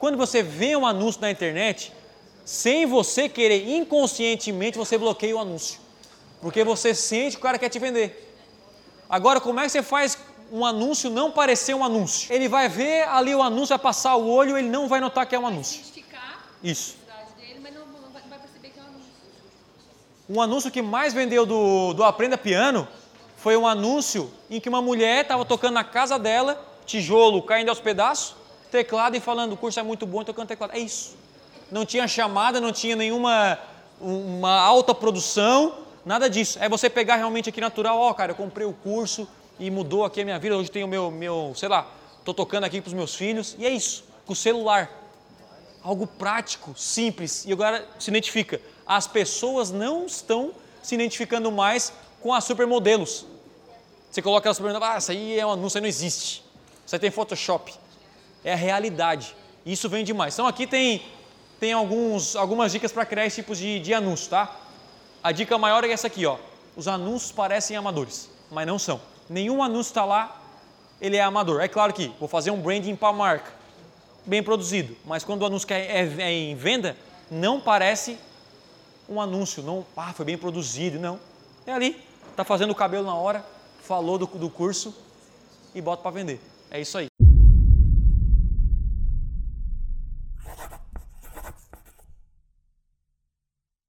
Quando você vê um anúncio na internet, sem você querer, inconscientemente você bloqueia o anúncio. Porque você sente que o cara quer te vender. Agora, como é que você faz um anúncio não parecer um anúncio? Ele vai ver ali o anúncio, vai passar o olho, ele não vai notar que é um anúncio. identificar Isso. a identidade dele, mas não, não vai, não vai perceber que é um anúncio. Um anúncio que mais vendeu do, do Aprenda Piano foi um anúncio em que uma mulher estava tocando na casa dela, tijolo caindo aos pedaços, teclado e falando: o curso é muito bom, tocando teclado. É isso. Não tinha chamada, não tinha nenhuma uma alta produção, nada disso. É você pegar realmente aqui natural: ó, cara, eu comprei o curso e mudou aqui a minha vida. Hoje tenho o meu, meu, sei lá, estou tocando aqui para os meus filhos. E é isso, com o celular. Algo prático, simples. E agora se identifica. As pessoas não estão se identificando mais com as supermodelos. Você coloca elas supermodelos, ah, isso aí é um anúncio, não existe. Aí tem Photoshop. É a realidade. Isso vem demais. Então aqui tem, tem alguns, algumas dicas para criar esse tipo de, de anúncio, tá? A dica maior é essa aqui, ó. Os anúncios parecem amadores, mas não são. Nenhum anúncio está lá, ele é amador. É claro que vou fazer um branding para a marca, bem produzido, mas quando o anúncio é, é- é em venda, não parece um anúncio, não, ah, foi bem produzido, não. É ali, tá fazendo o cabelo na hora, falou do, do curso e bota para vender. É isso aí.